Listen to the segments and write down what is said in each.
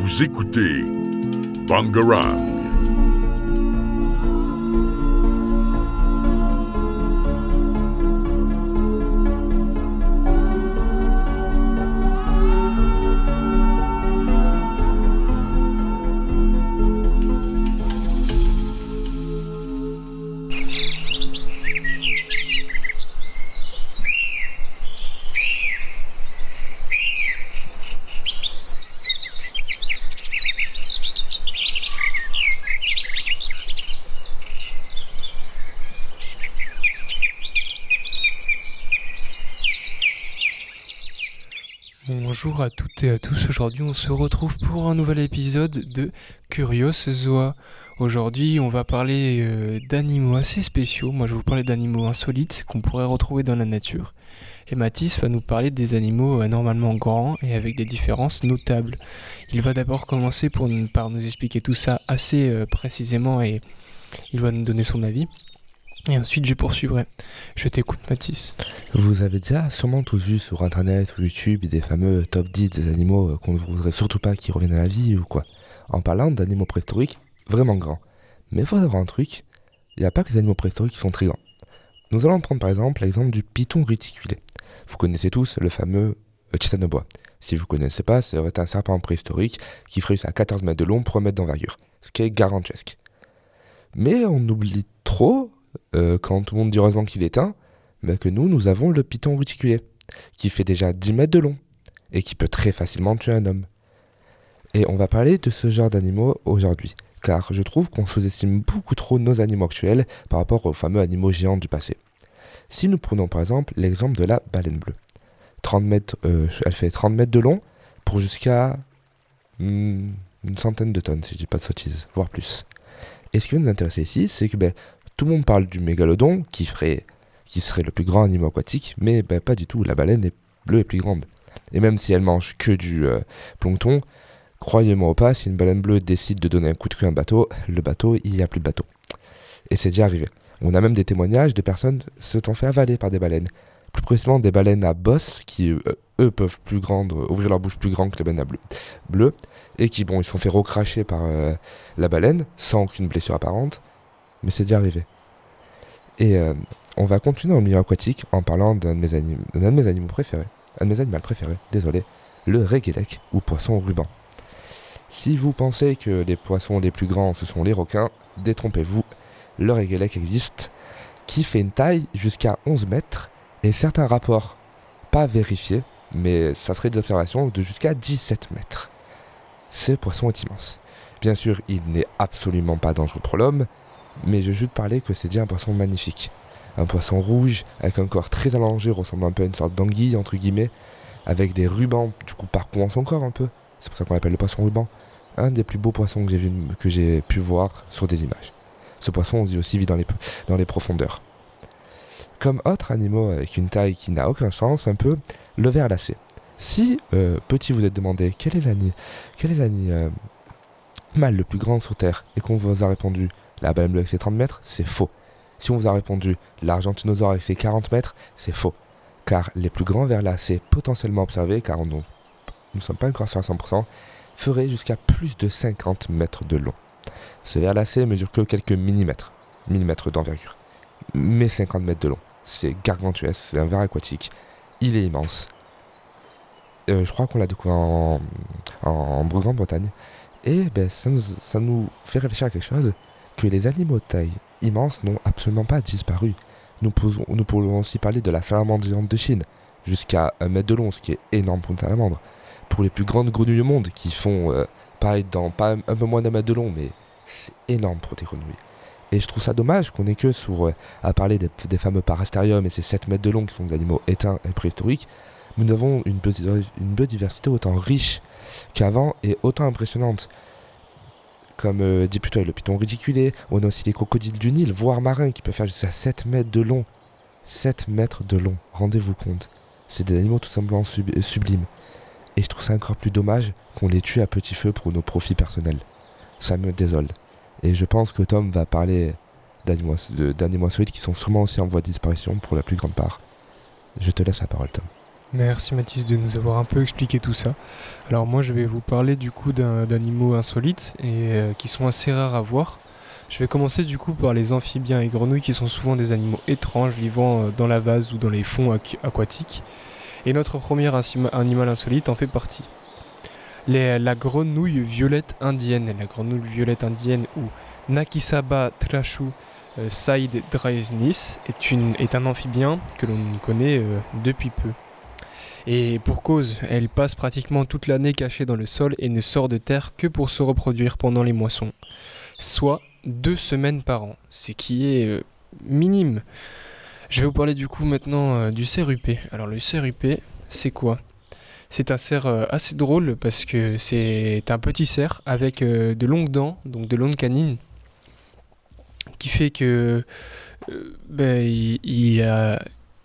Vous écoutez Bangarang. Bonjour à toutes et à tous, aujourd'hui on se retrouve pour un nouvel épisode de Curious Zoa. Aujourd'hui on va parler euh, d'animaux assez spéciaux, moi je vous parler d'animaux insolites qu'on pourrait retrouver dans la nature. Et Mathis va nous parler des animaux anormalement grands et avec des différences notables. Il va d'abord commencer par nous expliquer tout ça assez euh, précisément et il va nous donner son avis. Et ensuite, je poursuivrai. Je t'écoute, Mathis. Vous avez déjà sûrement tous vu sur Internet ou YouTube des fameux top 10 des animaux qu'on ne voudrait surtout pas qu'ils reviennent à la vie ou quoi. En parlant d'animaux préhistoriques vraiment grands. Mais il faut savoir un truc, il n'y a pas que les animaux préhistoriques qui sont très grands. Nous allons prendre par exemple l'exemple du python réticulé. Vous connaissez tous le fameux euh, bois. Si vous ne connaissez pas, c'est un serpent préhistorique qui ferait à 14 mètres de long pour un mètre d'envergure, ce qui est garantesque. Mais on oublie trop euh, quand tout le monde dit heureusement qu'il est un, mais que nous, nous avons le python réticulé, qui fait déjà 10 mètres de long, et qui peut très facilement tuer un homme. Et on va parler de ce genre d'animaux aujourd'hui, car je trouve qu'on sous-estime beaucoup trop nos animaux actuels par rapport aux fameux animaux géants du passé. Si nous prenons par exemple l'exemple de la baleine bleue. 30 mètres, euh, elle fait 30 mètres de long pour jusqu'à hmm, une centaine de tonnes, si je dis pas de sottises, voire plus. Et ce qui va nous intéresser ici, c'est que ben, tout le monde parle du mégalodon, qui, ferait, qui serait le plus grand animal aquatique, mais ben, pas du tout. La baleine est bleue et plus grande. Et même si elle mange que du euh, plancton, croyez-moi ou pas, si une baleine bleue décide de donner un coup de queue à un bateau, le bateau, il n'y a plus de bateau. Et c'est déjà arrivé. On a même des témoignages de personnes se sont fait avaler par des baleines. Plus précisément des baleines à bosse qui, euh, eux, peuvent plus grandes, ouvrir leur bouche plus grande que les baleines à bleu, et qui, bon, ils sont fait recracher par euh, la baleine sans aucune blessure apparente mais c'est déjà arrivé. Et euh, on va continuer en milieu aquatique en parlant d'un de, mes animaux préférés, un de mes animaux préférés, désolé, le réguélec ou poisson ruban. Si vous pensez que les poissons les plus grands ce sont les requins, détrompez-vous, le réguélec existe, qui fait une taille jusqu'à 11 mètres et certains rapports pas vérifiés, mais ça serait des observations de jusqu'à 17 mètres. Ce poisson est immense. Bien sûr, il n'est absolument pas dangereux pour l'homme, mais je juste parler que c'est déjà un poisson magnifique. Un poisson rouge, avec un corps très allongé, ressemblant un peu à une sorte d'anguille, entre guillemets, avec des rubans, du coup, parcourant son corps un peu. C'est pour ça qu'on l'appelle le poisson ruban. Un des plus beaux poissons que j'ai, pu voir sur des images. Ce poisson, on dit aussi, vit dans les, profondeurs. Comme autre animal avec une taille qui n'a aucun sens, un peu le ver lacé. Si, euh, petit, vous êtes demandé quel est l'animal euh, le plus grand sur Terre, et qu'on vous a répondu la baleine bleue avec ses 30 mètres, c'est faux. Si on vous a répondu l'argentinosaure avec ses 40 mètres, c'est faux. Car les plus grands vers c'est potentiellement observés, car nous ne sommes pas encore sur 100%, feraient jusqu'à plus de 50 mètres de long. Ce ver lacé mesure que quelques millimètres, millimètres d'envergure. Mais 50 mètres de long. C'est gargantuesque, c'est un ver aquatique. Il est immense. Euh, je crois qu'on l'a découvert en, en, Grande-Bretagne. Et ben, ça, nous, ça nous fait réfléchir à quelque chose que les animaux taille immense n'ont absolument pas disparu. Nous, pourrions aussi parler de la salamandre géante de Chine, jusqu'à un mètre de long, ce qui est énorme pour une salamandre. Pour les plus grandes grenouilles au monde, qui font euh, dans pas un peu moins d'un mètre de long, mais c'est énorme pour des grenouilles. Et je trouve ça dommage qu'on ait que sur, euh, à parler des, fameux parastériums et ces 7 mètres de long qui sont des animaux éteints et préhistoriques, nous avons une biodiversité autant riche qu'avant et autant impressionnante comme euh, dit plutôt le python ridiculé. On a aussi les crocodiles du Nil, voire marins, qui peuvent faire jusqu'à 7 mètres de long. 7 mètres de long, rendez-vous compte. C'est des animaux tout simplement euh, sublimes. Et je trouve ça encore plus dommage qu'on les tue à petit feu pour nos profits personnels. Ça me désole. Et je pense que Tom va parler d'animaux insolites qui sont sûrement aussi en voie de disparition pour la plus grande part. Je te laisse la parole, Tom. Merci Mathis de nous avoir un peu expliqué tout ça. Alors moi je vais vous parler du coup d'animaux insolites et euh, qui sont assez rares à voir. Je vais commencer du coup par les amphibiens et grenouilles qui sont souvent des animaux étranges vivant euh, dans la vase ou dans les fonds aquatiques. Et notre premier animal insolite en fait partie. la grenouille violette indienne, la grenouille violette indienne ou Nakisaba trashu euh, Said est, est un amphibien que l'on connaît depuis peu. Et pour cause, elle passe pratiquement toute l'année cachée dans le sol et ne sort de terre que pour se reproduire pendant les moissons. Soit deux semaines par an, ce qui est euh, minime. Je vais vous parler du coup maintenant euh, du cerf UP. Alors le cerf UP, c'est quoi? C'est un cerf euh, assez drôle parce que c'est un petit cerf avec de longues dents, donc de longues canines, qui fait que ben, il, a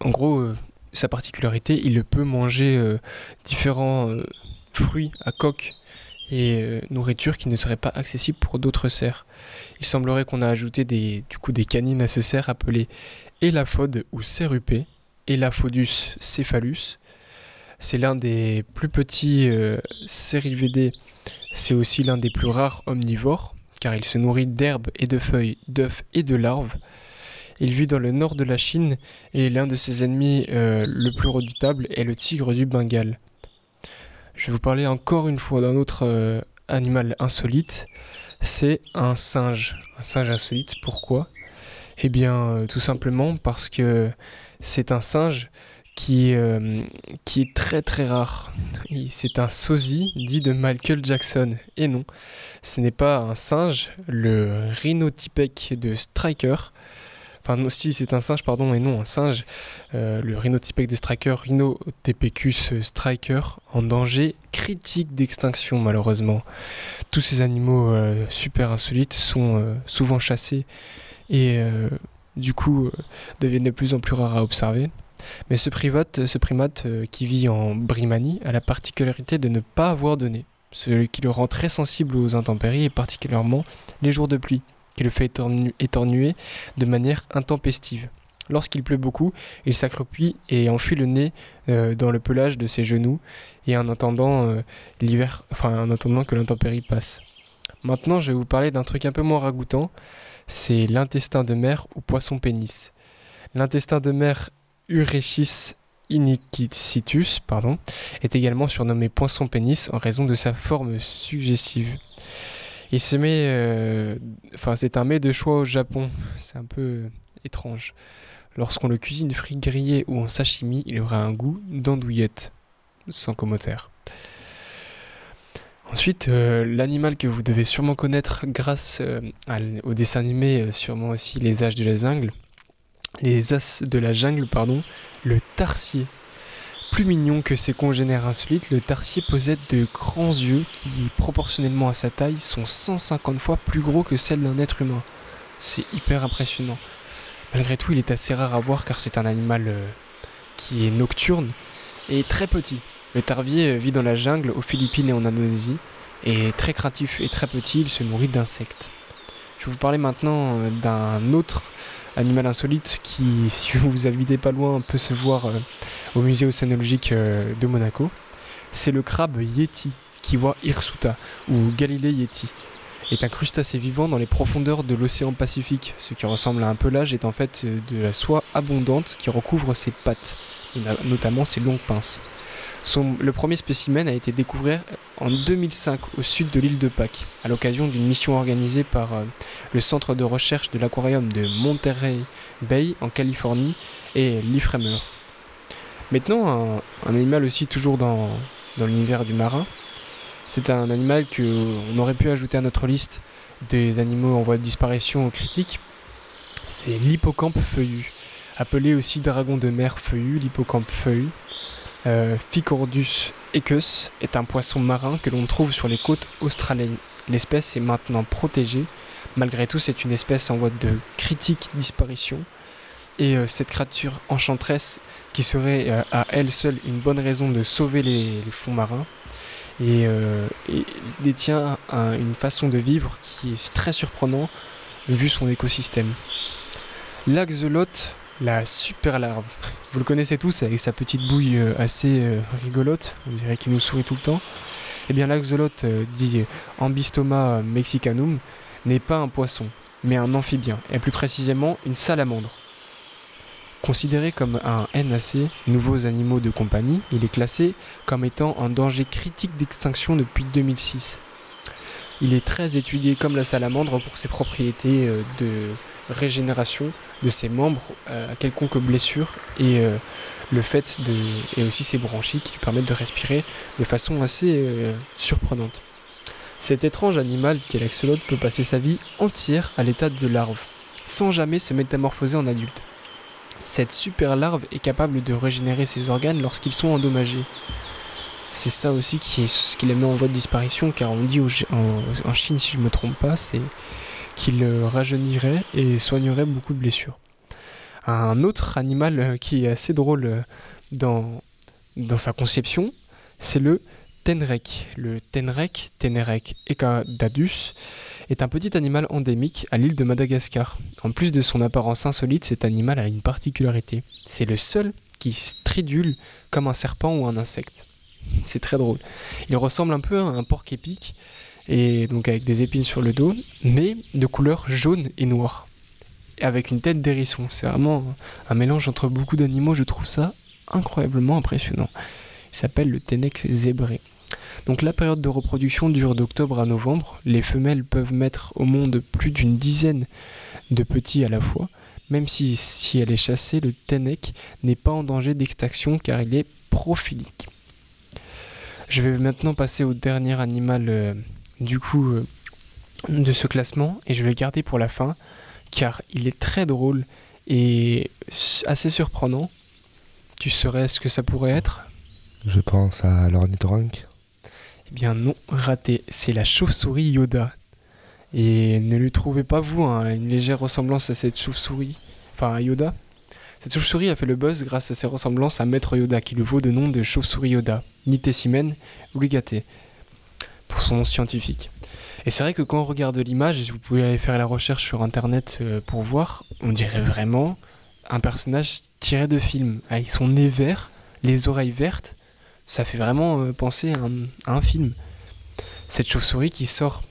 en gros sa particularité, il peut manger euh, différents euh, fruits à coque et euh, nourriture qui ne seraient pas accessibles pour d'autres cerfs. Il semblerait qu'on a ajouté des, du coup des canines à ce cerf appelé Elaphode ou cerupé, Elaphodus cephalus. C'est l'un des plus petits cérivédés, c'est aussi l'un des plus rares omnivores, car il se nourrit d'herbes et de feuilles, d'œufs et de larves. Il vit dans le nord de la Chine et l'un de ses ennemis euh, le plus redoutable est le tigre du Bengale. Je vais vous parler encore une fois d'un autre euh, animal insolite. C'est un singe. Un singe insolite. Pourquoi? Eh bien, euh, tout simplement parce que c'est un singe qui, est très très rare. C'est un sosie dit de Michael Jackson. Et non, ce n'est pas un singe, le rhinotypec de Striker, Enfin, si c'est un singe, pardon, et non un singe, euh, le rhinotypec de Striker, Rhinotepecus striker, en danger critique d'extinction malheureusement. Tous ces animaux euh, super insolites sont euh, souvent chassés et du coup deviennent de plus en plus rares à observer. Mais ce primate qui vit en Brimanie a la particularité de ne pas avoir de nez, ce qui le rend très sensible aux intempéries et particulièrement les jours de pluie qui le fait étornuer de manière intempestive. Lorsqu'il pleut beaucoup, il s'accroupit et enfuit le nez euh, dans le pelage de ses genoux et en attendant euh, l'hiver, en attendant que l'intempérie passe. Maintenant, je vais vous parler d'un truc un peu moins ragoûtant, c'est l'intestin de mer ou poisson pénis. L'intestin de mer Urechis iniquicitus pardon, est également surnommé poisson pénis en raison de sa forme suggestive. Il se met. Euh, enfin, c'est un mets de choix au Japon. C'est un peu étrange. Lorsqu'on le cuisine frit grillé ou en sashimi, il aura un goût d'andouillette, sans commentaire. Ensuite, euh, l'animal que vous devez sûrement connaître grâce euh, au dessin animé, sûrement aussi Les As de la Jungle, les As de la Jungle, pardon, le tarsier. Plus mignon que ses congénères insolites, le tarsier possède de grands yeux qui, proportionnellement à sa taille, sont 150 fois plus gros que celles d'un être humain. C'est hyper impressionnant. Malgré tout, il est assez rare à voir car c'est un animal euh, qui est nocturne et très petit. Le tarvier euh, vit dans la jungle aux Philippines et en Indonésie et très craintif et très petit, il se nourrit d'insectes. Je vais vous parler maintenant euh, d'un autre animal insolite qui, si vous habitez pas loin, peut se voir euh, au musée océanologique euh, de Monaco. C'est le crabe Yeti, Kiwa hirsuta, ou Galilée Yeti est un crustacé vivant dans les profondeurs de l'océan Pacifique. Ce qui ressemble à un pelage est en fait de la soie abondante qui recouvre ses pattes, notamment ses longues pinces le premier spécimen a été découvert en 2005 au sud de l'île de Pâques, à l'occasion d'une mission organisée par euh, le centre de recherche de l'aquarium de Monterey Bay en Californie et l'IFREMER. Maintenant, un, animal aussi toujours dans, l'univers du marin. C'est un animal qu'on aurait pu ajouter à notre liste des animaux en voie de disparition critique. C'est l'hippocampe feuillu, appelé aussi dragon de mer feuillu, l'hippocampe feuillu. Euh, Ficordus equus est un poisson marin que l'on trouve sur les côtes australiennes. L'espèce est maintenant protégée. Malgré tout, c'est une espèce en voie de critique disparition. Et euh, cette créature enchanteresse, qui serait euh, à elle seule une bonne raison de sauver les, fonds marins, et, détient une façon de vivre qui est très surprenant vu son écosystème. L'axolote la super larve. Vous le connaissez tous avec sa petite bouille euh, assez euh, rigolote, on dirait qu'il nous sourit tout le temps. Eh bien l'axolote euh, dit Ambistoma mexicanum n'est pas un poisson, mais un amphibien, et plus précisément une salamandre. Considéré comme un NAC, nouveaux animaux de compagnie, il est classé comme étant en danger critique d'extinction depuis 2006. Il est très étudié comme la salamandre pour ses propriétés de régénération de ses membres euh, à quelconque blessure et euh, le fait de et aussi ses branchies qui lui permettent de respirer de façon assez surprenante. Cet étrange animal qu'est l'axolote peut passer sa vie entière à l'état de larve, sans jamais se métamorphoser en adulte. Cette super larve est capable de régénérer ses organes lorsqu'ils sont endommagés. C'est ça aussi qui, est, qui la met en voie de disparition, car on dit en, Chine, si je ne me trompe pas, c'est qu'il rajeunirait et soignerait beaucoup de blessures. Un autre animal euh, qui est assez drôle euh, dans, dans sa conception, c'est le tenrec. Le tenrec, Tenerec ecadadus, est un petit animal endémique à l'île de Madagascar. En plus de son apparence insolite, cet animal a une particularité. C'est le seul qui stridule comme un serpent ou un insecte. C'est très drôle. Il ressemble un peu à un porc épic, et donc avec des épines sur le dos, mais de couleur jaune et noire. Avec une tête d'hérisson. C'est vraiment un mélange entre beaucoup d'animaux, je trouve ça incroyablement impressionnant. Il s'appelle le Tenec zébré. Donc la période de reproduction dure d'octobre à novembre. Les femelles peuvent mettre au monde plus d'une dizaine de petits à la fois. Même si, si elle est chassée, le Tenec n'est pas en danger d'extinction car il est prophilique. Je vais maintenant passer au dernier animal euh, du coup euh, de ce classement et je vais le garder pour la fin car il est très drôle et assez surprenant. Tu saurais ce que ça pourrait être? Je pense à l'ornithorynque. Eh bien non, raté, c'est la chauve-souris Yoda. Et ne lui trouvez pas vous hein, une légère ressemblance à cette chauve-souris, enfin à Yoda? Cette chauve-souris a fait le buzz grâce à ses ressemblances à Maître Yoda qui lui vaut le nom de chauve-souris Yoda, Nitessimen rigate, pour son nom scientifique. Et c'est vrai que quand on regarde l'image, vous pouvez aller faire la recherche sur internet euh, pour voir, on dirait vraiment un personnage tiré de film, avec son nez vert, les oreilles vertes, ça fait vraiment euh, penser à un, film. Cette chauve-souris qui sort,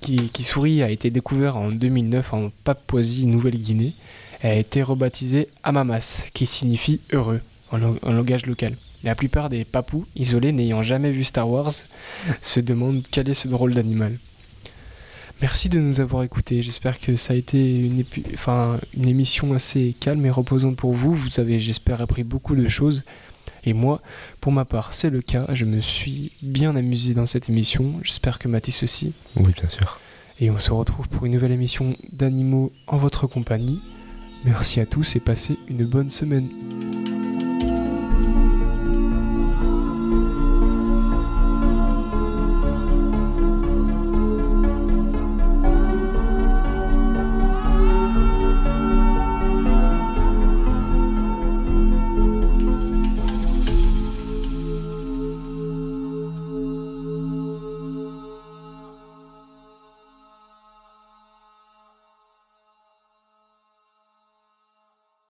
qui, sourit, a été découverte en 2009 en Papouasie, Nouvelle-Guinée. Elle a été rebaptisée Amamas, qui signifie heureux en, langage local. La plupart des papous isolés n'ayant jamais vu Star Wars se demandent quel est ce drôle d'animal. Merci de nous avoir écoutés. J'espère que ça a été une, enfin, une émission assez calme et reposante pour vous. Vous avez, j'espère, appris beaucoup de choses. Et moi, pour ma part, c'est le cas. Je me suis bien amusé dans cette émission. J'espère que Mathis aussi. Oui, bien sûr. Et on se retrouve pour une nouvelle émission d'animaux en votre compagnie. Merci à tous et passez une bonne semaine.